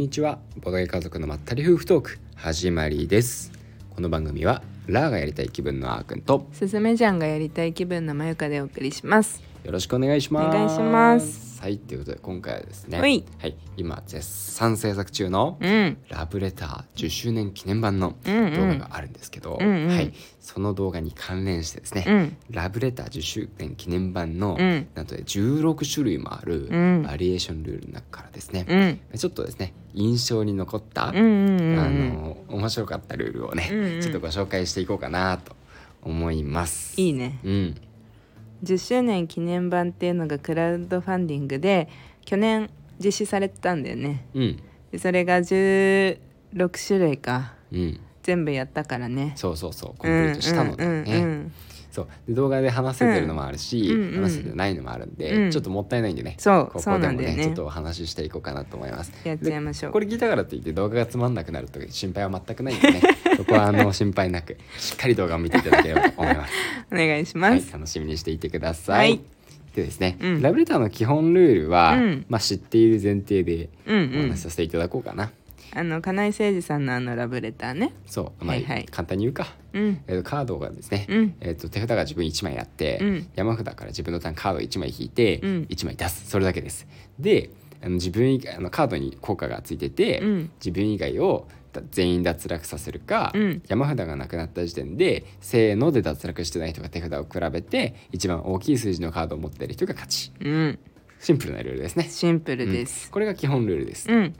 にちは。ボドゲ家族のまったり夫婦トーク始まりです。この番組はラーがやりたい気分のあーくんとすずめちゃんがやりたい気分のまゆかでお送りします。よろしくお願いします。お願いしますはいということで今回はですねほい。はい今絶賛制作中のうん。ラブレター10周年記念版の動画があるんですけど、うんうん。はい、その動画に関連してですね、うん。ラブレター10周年記念版の、うん。なんとね16種類もあるうん。バリエーションルールの中からですね、うん。ちょっとですね印象に残った、あの面白かったルールをね、うんうん。ちょっとご紹介していこうかなと思います。いいね。うん、10周年記念版っていうのがクラウドファンディングで去年実施されてたんだよね。うん、でそれが16種類か。うん、全部やったからね。そうそうそう。コンプリートしたのだよね。うんうんそう。で動画で話せてるのもあるし、うん。うんうん。話せてないのもあるんで、うん。ちょっともったいないんでね。そうここでもねなんだよね。ちょっとお話ししていこうかなと思います。やっちゃいましょうこれ聞いたからといって動画がつまんなくなるとか心配は全くないんでね。そこはあの心配なくしっかり動画を見ていただければと思います。お願いしはい、ます、楽しみにしていてください。はい。でですね、うん。ラブレターの基本ルールは、うん。まあ、知っている前提でうんうん。お話しさせていただこうかな。あの金井誠司さんのあのラブレターね。そう、まあはいはい。簡単に言うか。うん。えーとカードがですね、うん。えー、と手札が自分1枚あって、うん。山札から自分のターンカード1枚引いて、うん。1枚出す。それだけです。であの自分以外あのカードに効果がついてて、うん。自分以外をだ全員脱落させるか、うん。山札がなくなった時点でせーので脱落してない人が手札を比べて一番大きい数字のカードを持っている人が勝ち。うん。シンプルなルールですね。シンプルでうん。すこれが基本ルールです。うん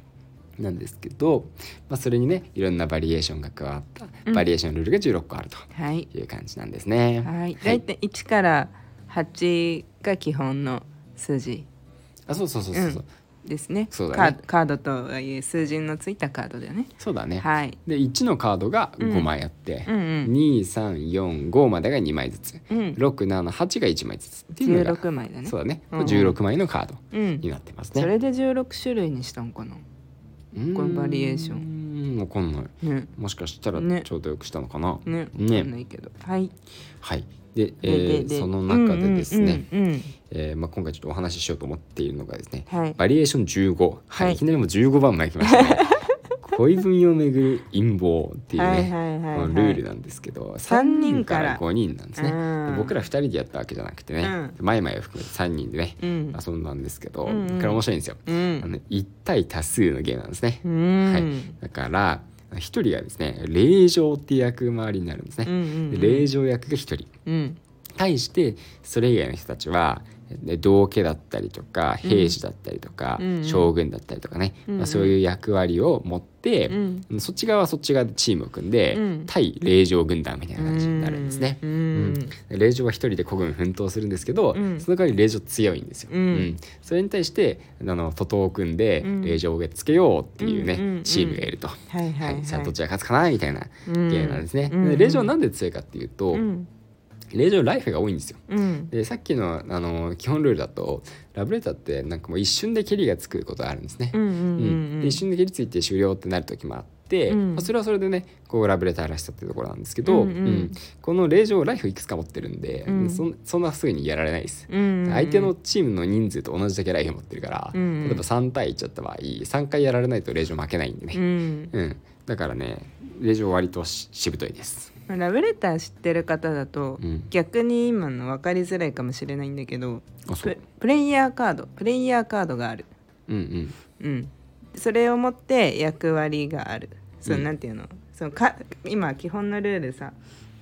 なんですけど、まあ、それにねいろんなバリエーションが加わったうん。バリエーションルールが16個あるとはい。いう感じなんですね。はい。大体1から8が基本の数字。あそうそうそうそう、う。うん。ですね。そうだね。カードカードとはいえ数字のついたカードだよね。そうだね。はい。で1のカードがうん5枚あって、うん。うん2345までが2枚ずつ、うん。678が1枚ずつっていうのが16枚だね。そうだね、うんうん。16枚のカードうん。になってますね。それで16種類にしたんかな。うんこのバリエーション？わかんない。ね。もしかしたらね。ちょうどよくしたのかな、ね。ね。わかんないけど。はい。はい。でえでーででその中でですね、うんうんうんえーまあ、今回ちょっとお話ししようと思っているのがですね、はい。バリエーション15、はい。はい。い、きなりもう15番まで来ましたね恋文をめぐる陰謀っていうね、ルールなんですけど三3人人かからら5人なんですね。う僕ら2人でやったわけじゃなくてね、マイマイを含めて3人でね、うん。遊んだんですけど、うんうん。これ面白いんですよ、うあんの1対多数のゲームなんですね、うん。はい、だから1人がですね霊場っていう役回りになるんですね、うんうんうん。で霊場役が1人。うん。対してそれ以外の人たちはで道家だったりとか兵士だったりとか、うんうん。将軍だったりとかね、うんうん。まあ、そういう役割を持って、うん。そっち側はそっち側でチームを組んで、うん。対霊場軍団みたいな感じになるんですね。うんうんで霊場は一人で孤軍奮闘するんですけど、うん。その代わり霊場強いんですよ。うん。それに対してあの徒党を組んでうん。霊場をつけようっていうね、うんうんうん。チームがいると。はいはいはい。さあどっちが勝つかなみたいなゲームなんですね。うんで霊場なんで強いかっていうと、うん霊場ライフが多いんですよ。うん。でさっきのあの基本ルールだとラブレターってなんかもう一瞬で蹴りがつくことがあるんですね。一瞬で蹴りついて終了ってなる時もあって、うん。まあそれはそれでねこうラブレターらしさっていうところなんですけど、うんうん。この霊場ライフいくつか持ってるんで、うん。そんそんなすぐにやられないです。うんうん相手のチームの人数と同じだけライフ持ってるから、うん。うん例えば3対1だった場合3回やられないと霊場負けないんでうね、ん。うん。だからね霊場割とししぶといです。ラブレター知ってる方だと、うん。逆に今の分かりづらいかもしれないんだけどププレイヤーカードプレイヤーカードがある、うんうん。うん、それを持って役割がある。そう、うん。なんていうの？そのか今基本のルールさ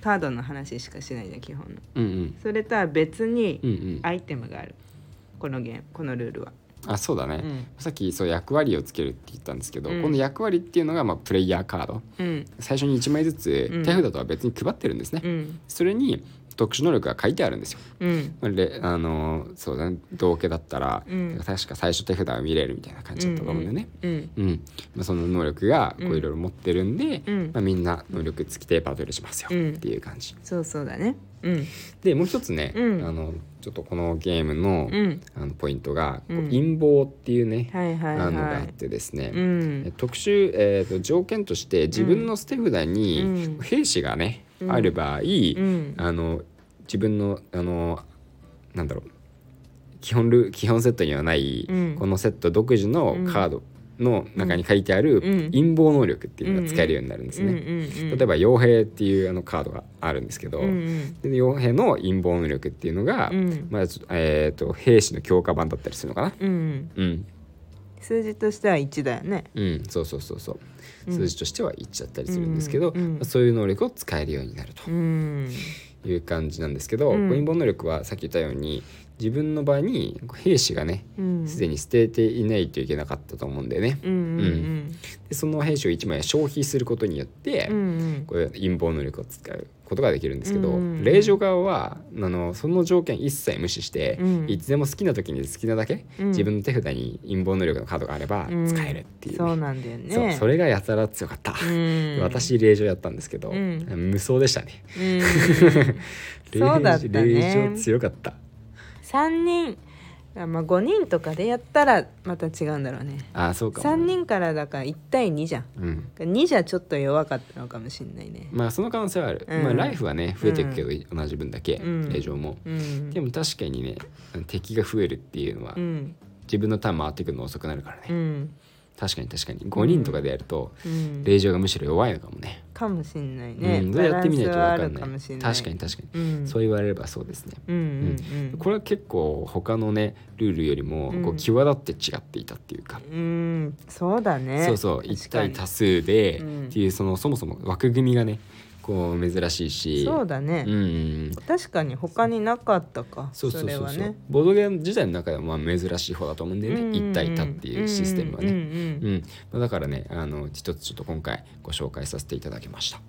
カードの話しかしないじゃん基本の。うんうん。それとは別にアイテムがある。このゲームこのルールは、あそうだね、うん。さっきそう役割をつけるって言ったんですけど、うん。この役割っていうのがまあプレイヤーカード。うん。最初に1枚ずつうん。手札とは別に配ってるんですね、うん。それに特殊能力が書いてあるんですよ。あれあのそうだね。道家だったら、うん。確か最初手札を見れるみたいな感じだったと思うんでね、うんうんまあ、その能力がこういろいろ持ってるんで、うん。まあ、みんな能力付きでバトルしますようん。っていう感じ、そうそうだねうん。でもう一つね、うん。あのちょっとこのゲームの,、うん。あのポイントが、陰謀っていうね、はいはいあのがあっはいてですね、うん。特殊、えー、と条件として自分の捨て札にうん。兵士がね、うん。ある場合、うん。あの自分のあのなんだろう基本ル基本セットにはない、うん。このセット独自のカードの中に書いてあるうん。陰謀能力っていうのが使えるようになるんですね。例えば傭兵っていうあのカードがあるんですけど、うんうん。で傭兵の陰謀能力っていうのが、うん。まあちょえー、と兵士の強化版だったりするのかな。うんうん、数字としては1だよね。うん、そうそうそうそう。うん。数字としては1だったりするんですけど、うんうんまあそういう能力を使えるようになるとうん。いう感じなんですけど、うん。陰謀能力はさっき言ったように自分の場合に兵士がねうん。すでに捨てていないといけなかったと思うんだよね。うんうんでその兵士を1枚消費することによって、これ陰謀能力を使うことができるんですけど、うん令状側はあのその条件一切無視して、うん。いつでも好きな時に好きなだけ、うん。自分の手札に陰謀能力のカードがあればうん使えるっていう,、そうなんだよね。それがやたら強かった、うん。私令状やったんですけど、うん。無双でしたね。そうだったね。強かった3人あまあ5人とかでやったらまた違うんだろうね。あそうかも3人からだから1対2じゃん。うん。2じゃちょっと弱かったのかもしれないね。まあその可能性はある、うん。まあライフはね増えていくけど、同じ分だけうん。令状も、うん。でも確かにね敵が増えるっていうのは、うん。自分のターン回ってくるの遅くなるからね、うん確かに確かに。5人とかでやると、うん。令状がむしろ弱いのかもね、かもしれないね。うん、やってみないと分かんない。確かに確かに、うん。そう言われればそうですね、うんうんうん。これは結構他のねルールよりもこううん際立って違っていたっていうか、うん。そうだね。そうそう。確かに1対多数でうん。っていうそのそもそも枠組みがねこう珍しいし。そうだね、うん。確かに他になかったかそうそうそうそう、れはね。ボードゲーム自体の中でもまあ珍しい方だと思うんだよね、うん。うんうん一対多っていうシステムはね、うんうんだからねあの一つちょっと今回ご紹介させていただきました。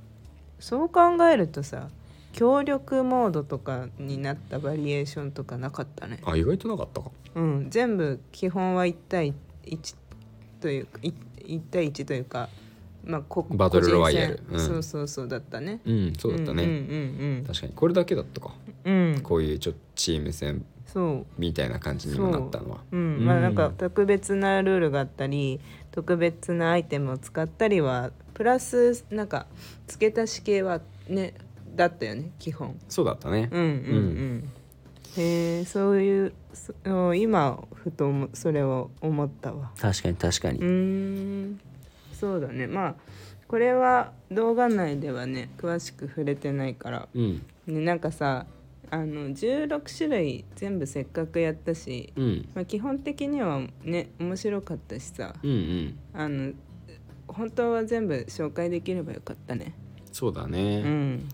そう考えるとさ協力モードとかになったバリエーションとかなかったね。あ意外となかったか。うん。全部基本は1対1というかい1対1というかまあこバトルロワイヤル。うん。そうそうそうだったね。うんそうだったね、うんうん確かに。これだけだったか。うん。うん、うん、こういうちょっとチーム戦そう。みたいな感じにもなったのは。う。ん、まあなんか特別なルールがあったり特別なアイテムを使ったりはプラスなんか付け足し系はねだったよね基本。そうだったね。うんうんうん、へえそういうそ今ふと思それを思ったわ。確かに確かに。うーんそうだね。まあこれは動画内ではね詳しく触れてないから、うん。ね、なんかさあの16種類全部せっかくやったし、うん。まあ、基本的にはね面白かったしさ。うんうん。あの本当は全部紹介できればよかったね。そうだうねん。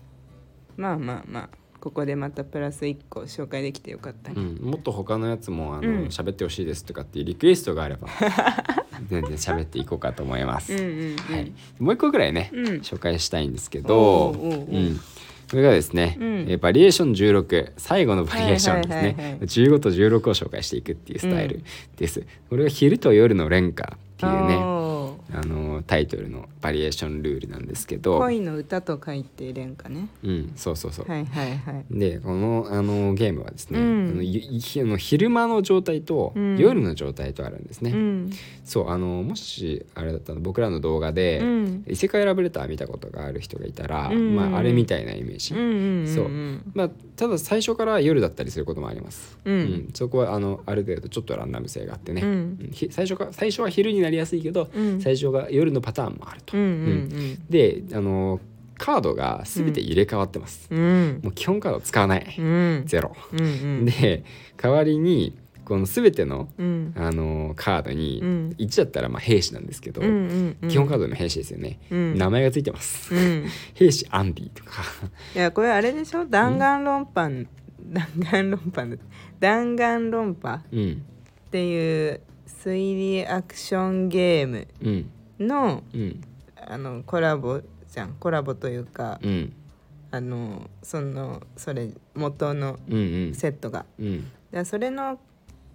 まあまあまあここでまたプラス1個紹介できてよかったね、うん、もっと他のやつもあのうん。喋、ってほしいですとかっていうリクエストがあれば 全然喋っていこうかと思います、うんうんうん。はい、もう一個ぐらいね、うん。紹介したいんですけどおうおうおううん。これがですね、うん。えーバリエーショョン16最後のバリエーションですね、はいはいはいはい15と16を紹介していくっていうスタイルです、これが昼と夜の連歌っていうねあのタイトルのバリエーションルールなんですけど。恋の歌と書いて連歌ね。うんそうそうそう、はいはいはい。でこのあのゲームはですね、うん。あのゆいあの昼間の状態とうん。夜の状態とあるんですね、うん。そうあのもしあれだったら僕らの動画で、うん。異世界ラブレター見たことがある人がいたら、うん。まあ、あれみたいなイメージ、そう。まあ、ただ最初から夜だったりすることもあります、うん。そこはあのある程度ちょっとランダム性があってね、最初か最初は昼になりやすいけど、うん最初が夜のパターンもあると、うんうんであのカードが全て入れ替わってます、うん。うんもう基本カード使わない、うん。ゼロ、うんうん。で代わりにこの全てのうん。あのカードにうん。1だったらまあ兵士なんですけど、うんうんうん。基本カードでも兵士ですよね、うん。名前がついてます、うん。兵士アンディとか。いやこれあれでしょ？弾丸論破。弾丸論破。だ弾丸論破っうんていう推理アクションゲームうん。のうん。あのコラボじゃん。コラボというかうん。あのそのそれ元のうんうん。セットが。うん。でそれの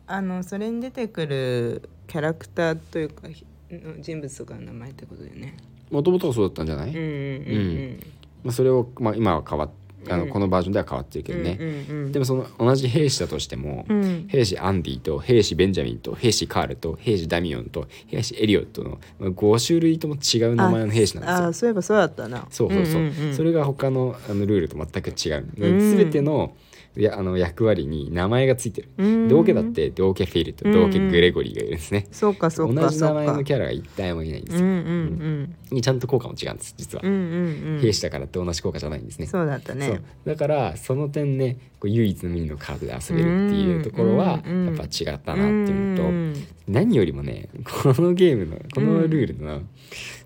あのそれに出てくるキャラクターというかひの人物とかの名前ってことだよね。もともとはそうだったんじゃない、うんうん。うん。まあ、それを、まあ、今は変わっあの、うん。このバージョンでは変わってるけどね、うんうんうん。でもその同じ兵士だとしても、うん。兵士アンディと兵士ベンジャミンと兵士カールと兵士ダミオンと兵士エリオットのまあ5種類とも違う名前の兵士なんですよ。あそういえばそうだったな。そうそうそう,、んんん。それが他のあのルールと全く違う、うん。全てのいやあの役割に名前がついてる。うん。道家だって道家フィルと道家グレゴリーがいるんですね、そうかそうか同じ名前のキャラが一体もいないんですよ、うんうんちゃんと効果も違うんです実は、うんうんうん。うん兵士だからって同じ効果じゃないんですね。そうだったね。だからその点ねこう唯一無二のカードで遊べるっていうところはうんやっぱ違ったなっていうのと、ん何よりもねこのゲームのこのルールの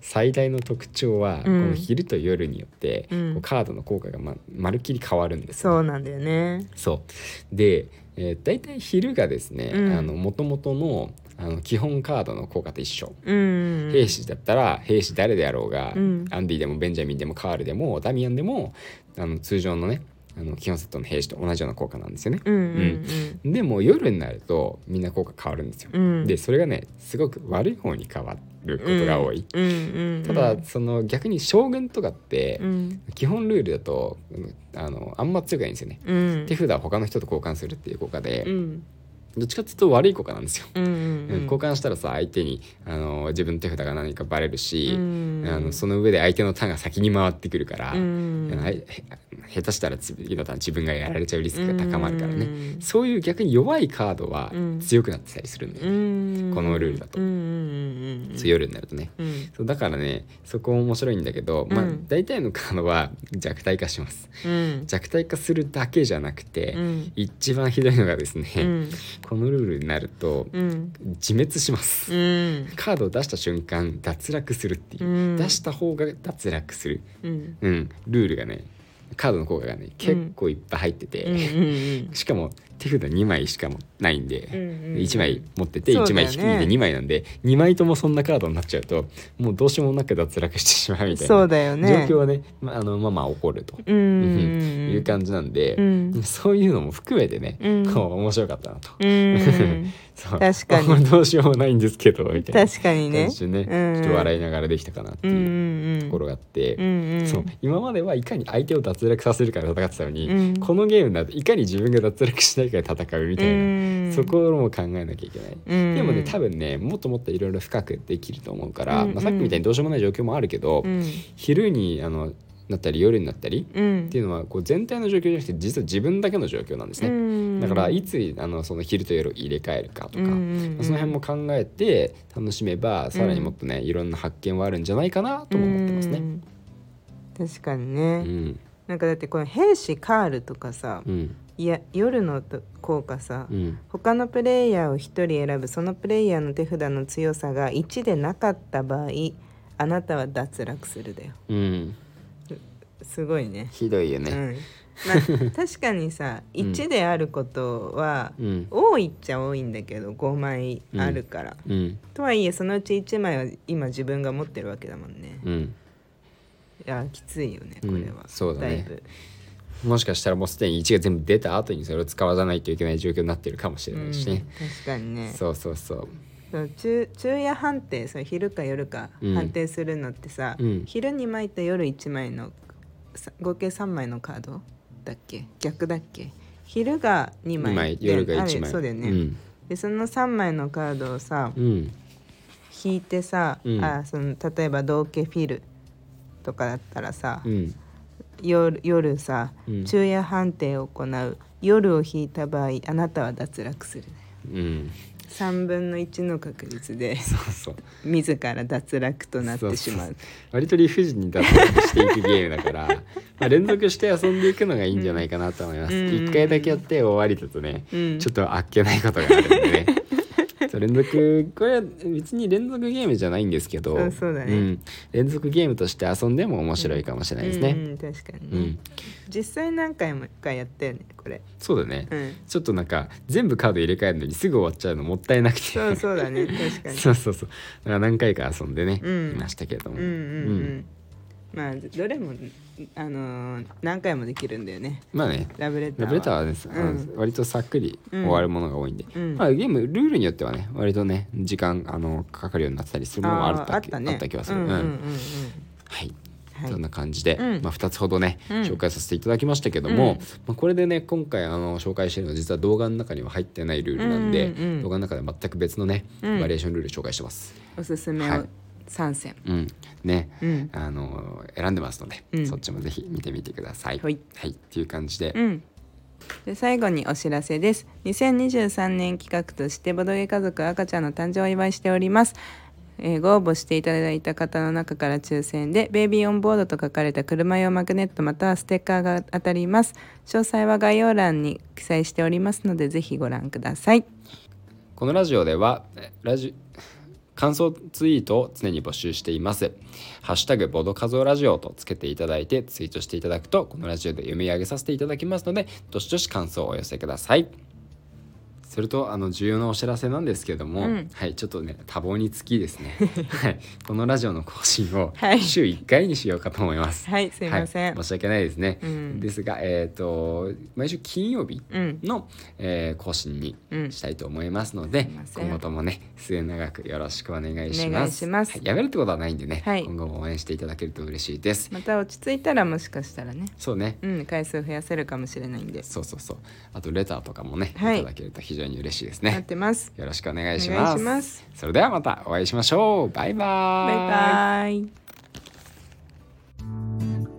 最大の特徴は、うん。この昼と夜によって、うん。カードの効果がままるっきり変わるんですよ。そうなんだよね。そう。で、えー、大体昼がですねうん。あの元々のあの基本カードの効果と一緒。うん。兵士だったら兵士誰であろうが、うん。アンディでもベンジャミンでもカールでもダミアンでもあの通常のねあの基本セットの兵士と同じような効果なんですよね。うんうんでも夜になるとみんな効果変わるんですよ。うんでそれがねすごく悪い方に変わることが多い。ただその逆に将軍とかってうん基本ルールだとうんあのあんま強くないんですよね。うん手札を他の人と交換するっていう効果で、うんどっちかっていうと悪い効果なんですよ。うんうんうん。交換したらさ相手にあの自分の手札が何かバレるし、うん。あのその上で相手のターンが先に回ってくるから、うん。下手したら次のターン自分がやられちゃうリスクが高まるからね、うん。そういう逆に弱いカードはうん。強くなってたりするんだよね、うん。このルールだと。うんうんうん夜になるとね。うん。そうだからねそこ面白いんだけど、まあうん大体のカードは弱体化します。うん。弱体化するだけじゃなくて、うん。一番ひどいのがですね、うんこのルールになるとうん。自滅します、うん。カードを出した瞬間脱落するっていう、うん。出した方が脱落する、うん。うん、ルールがねカードの効果がね結構いっぱい入ってて、しかも手札2枚しかもないんで、うんうんうん。1枚持ってて1そうだよね。枚引きで2枚なんで2枚ともそんなカードになっちゃうともうどうしようもなく脱落してしまうみたいなそうだよね。状況はね、まあ、あのまあまあ起こると、いう感じなんで、うん。そういうのも含めてね、うん。こう面白かったなと。うん 確かに。あ どうしようもないんですけどみたいな。確かにね。ね、うん。ちょっと笑いながらできたかなってうんういうん。ところがあって、うんうん。そう。今まではいかに相手を脱落させるかで戦ってたのに、うん。このゲームだといかに自分が脱落しないかで戦うみたいな、うん。そこも考えなきゃいけない、うん。でもね多分ねもっともっといろいろ深くできると思うから、うんまあ、さっきみたいにどうしようもない状況もあるけど、うん。昼にあのなったり夜になったりうんっていうのはこう全体の状況じゃなくて実は自分だけの状況なんですね。うん。だからいつあのその昼と夜を入れ替えるかとか、その辺も考えて楽しめばさらにもっとね、いろんな発見はあるんじゃないかなとも思ってますね。うん確かにうね、ん。なんかだってこの兵士カールとかさ、うん。いや夜のと効果さ、うん。他のプレイヤーを1人選ぶそのプレイヤーの手札の強さが1でなかった場合あなたは脱落するだよ。うん。すごいね。ひどいよね。うんまあ、確かにさ1であることはうん。多いっちゃ多いんだけど5枚あるから、うん。とはいえそのうち1枚は今自分が持ってるわけだもんね。うん。いやきついよねこれは、うんそうだね。いぶ。もしかしたらもうすでに1が全部出た後にそれを使わないといけない状況になってるかもしれないしね。うん確かにね。そうそうそう。昼昼夜判定それ昼か夜かうん。判定するのってさ、うん。昼に巻いて夜1枚のさ合計3枚のカードだっけ？逆だっけ？昼が2枚2枚夜があ1枚。れそうだよね、うん。でその3枚のカードをさうん。引いてさ、うん。あその例えば同家フィルとかだったらさ、うん。夜夜さうん。昼夜判定を行う。夜を引いた場合あなたは脱落するうん3分の1の確率でそうそう。自ら脱落となってしまう割と理不尽に脱落していくゲームだから まあ連続して遊んでいくのがいいんじゃないかなと思います。うん一、回だけやって終わりだとね、うんちょっとあっけないことがあるんでね。そう連続これは別に連続ゲームじゃないんですけどそうそうだね。ん。連続ゲームとして遊んでも面白いかもしれないですね。うんうん確かにね、うん。実際何回もかやったよねこれ。そうだね、うん。ちょっとなんか全部カード入れ替えるのにすぐ終わっちゃうのもったいなくて。そうそうだね。確かに。そうそうそう。だから何回か遊んでね、うん。いましたけれども、うんうん。うんまあどれもあのー何回もできるんだよね。まあね。ラブレターラブレターはね、あのうん。割とさっくり終わるものが多いんで、うん。まあ、ゲームルールによってはね割とね時間あのかかるようになってたりするものもあるーあったね。あった気がする、うん。うんうんうんはい。はい。そんな感じで、うん。まあ、2つほどね、うん。紹介させていただきましたけども、うん。まあ、これでね今回あの紹介してるのは実は動画の中には入ってないルールなんで、うん。うん。うん動画の中では全く別のね、うん。バリエーションルール紹介してます。おすすめをはい3選。うん、ね、うん。あの選んでますので、うん。そっちもぜひ見てみてください。はい。っていう感じで、うん。で最後にお知らせです。2023年企画としてボドゲ家族赤ちゃんの誕生をお祝いしております。えーご応募していただいた方の中から抽選で「ベイビーオンボード」と書かれた車用マグネットまたはステッカーが当たります。詳細は概要欄に記載しておりますのでぜひご覧ください。このラジオではえラジ感想ツイートを常に募集しています。ハッシュタグボードカゾラジオとつけていただいてツイートしていただくとこのラジオで読み上げさせていただきますのでどしどし感想をお寄せください。それとあの重要なお知らせなんですけれども、うん。はいちょっとね多忙につきですね、はい、このラジオの更新をはい。週1回にしようかと思います。はいすいません、はい。申し訳ないですね。うん。ですが、えっ、と毎週金曜日うん。の、えー更新にうん。したいと思いますので、今後ともね末永くよろしくお願いします。ます。はい。やめるってことはないんでね、はい。今後も応援していただけると嬉しいです。また落ち着いたらもしかしたらね。そうね。うん回数増やせるかもしれないんで。そうそうそう。あとレターとかもね、はい。い、ただけると非常に常に嬉しいですね。待ってます。よろしくお願いします。それではまたお会いしましょう。バイバイ。バイバイ。